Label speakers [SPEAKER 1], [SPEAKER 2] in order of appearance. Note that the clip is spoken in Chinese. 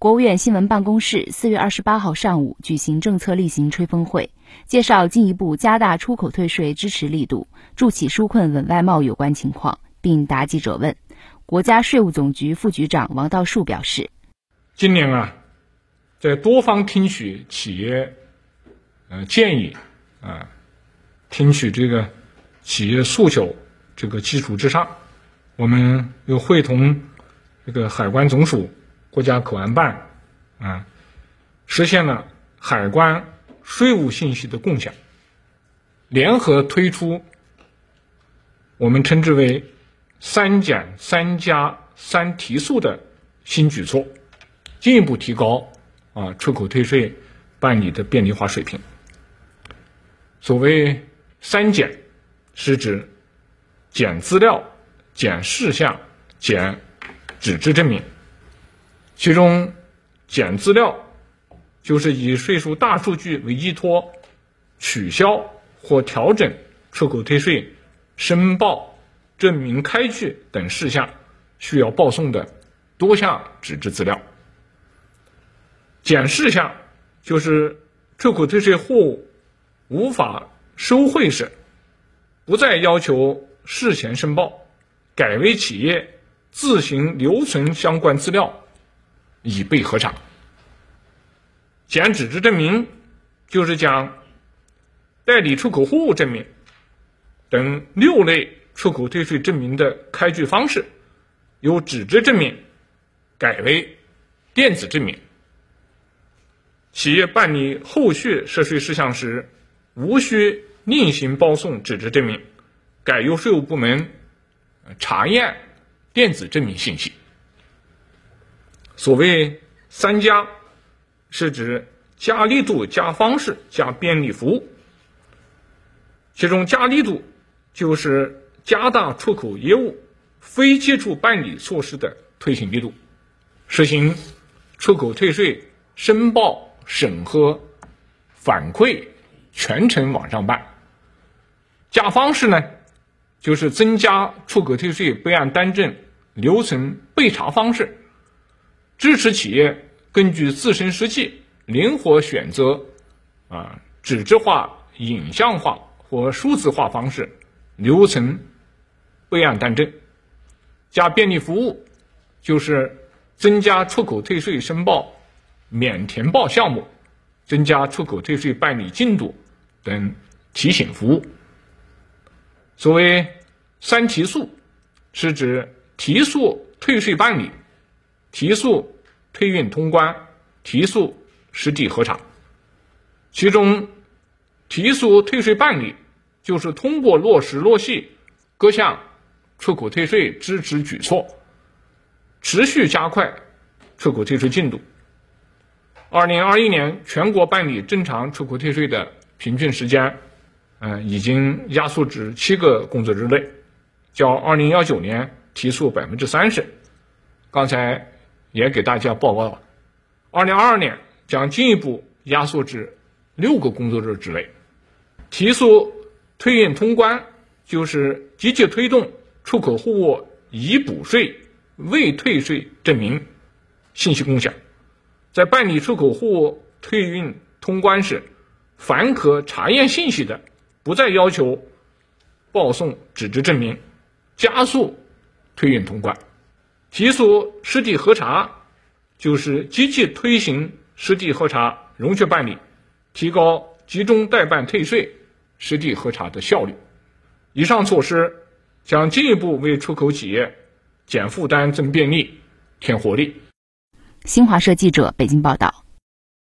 [SPEAKER 1] 国务院新闻办公室四月二十八号上午举行政策例行吹风会，介绍进一步加大出口退税支持力度，助企纾困稳外贸有关情况，并答记者问。国家税务总局副局长王道树表示，
[SPEAKER 2] 今年啊，在多方听取企业呃建议啊，听取这个企业诉求这个基础之上，我们又会同这个海关总署。国家口岸办，啊，实现了海关税务信息的共享，联合推出我们称之为“三减三加三提速”的新举措，进一步提高啊出口退税办理的便利化水平。所谓“三减”，是指减资料、减事项、减纸质证明。其中，减资料就是以税收大数据为依托，取消或调整出口退税申报证明开具等事项需要报送的多项纸质资料。减事项就是出口退税货物无法收汇时，不再要求事前申报，改为企业自行留存相关资料。以备核查。减纸质证明，就是将代理出口货物证明等六类出口退税证明的开具方式，由纸质证明改为电子证明。企业办理后续涉税事项时，无需另行报送纸质证明，改由税务部门查验电子证明信息。所谓“三加”，是指加力度、加方式、加便利服务。其中加力度就是加大出口业务非接触办理措施的推行力度，实行出口退税申报、审核、反馈全程网上办。加方式呢，就是增加出口退税备案单证流程备查方式。支持企业根据自身实际灵活选择，啊，纸质化、影像化或数字化方式流程备案单证，加便利服务，就是增加出口退税申报免填报项目，增加出口退税办理进度等提醒服务。所谓三提速，是指提速退税办理。提速退运通关，提速实地核查。其中，提速退税办理就是通过落实落细各项出口退税支持举措，持续加快出口退税进度。二零二一年全国办理正常出口退税的平均时间，嗯，已经压缩至七个工作日内，较二零幺九年提速百分之三十。刚才。也给大家报告了，二零二二年将进一步压缩至六个工作日之内。提速退运通关，就是积极推动出口货物已补税未退税证明信息共享。在办理出口货物退运通关时，凡可查验信息的，不再要求报送纸质证明，加速退运通关。提速实地核查，就是积极推行实地核查融券办理，提高集中代办退税实地核查的效率。以上措施将进一步为出口企业减负担、增便利、添活力。
[SPEAKER 1] 新华社记者北京报道。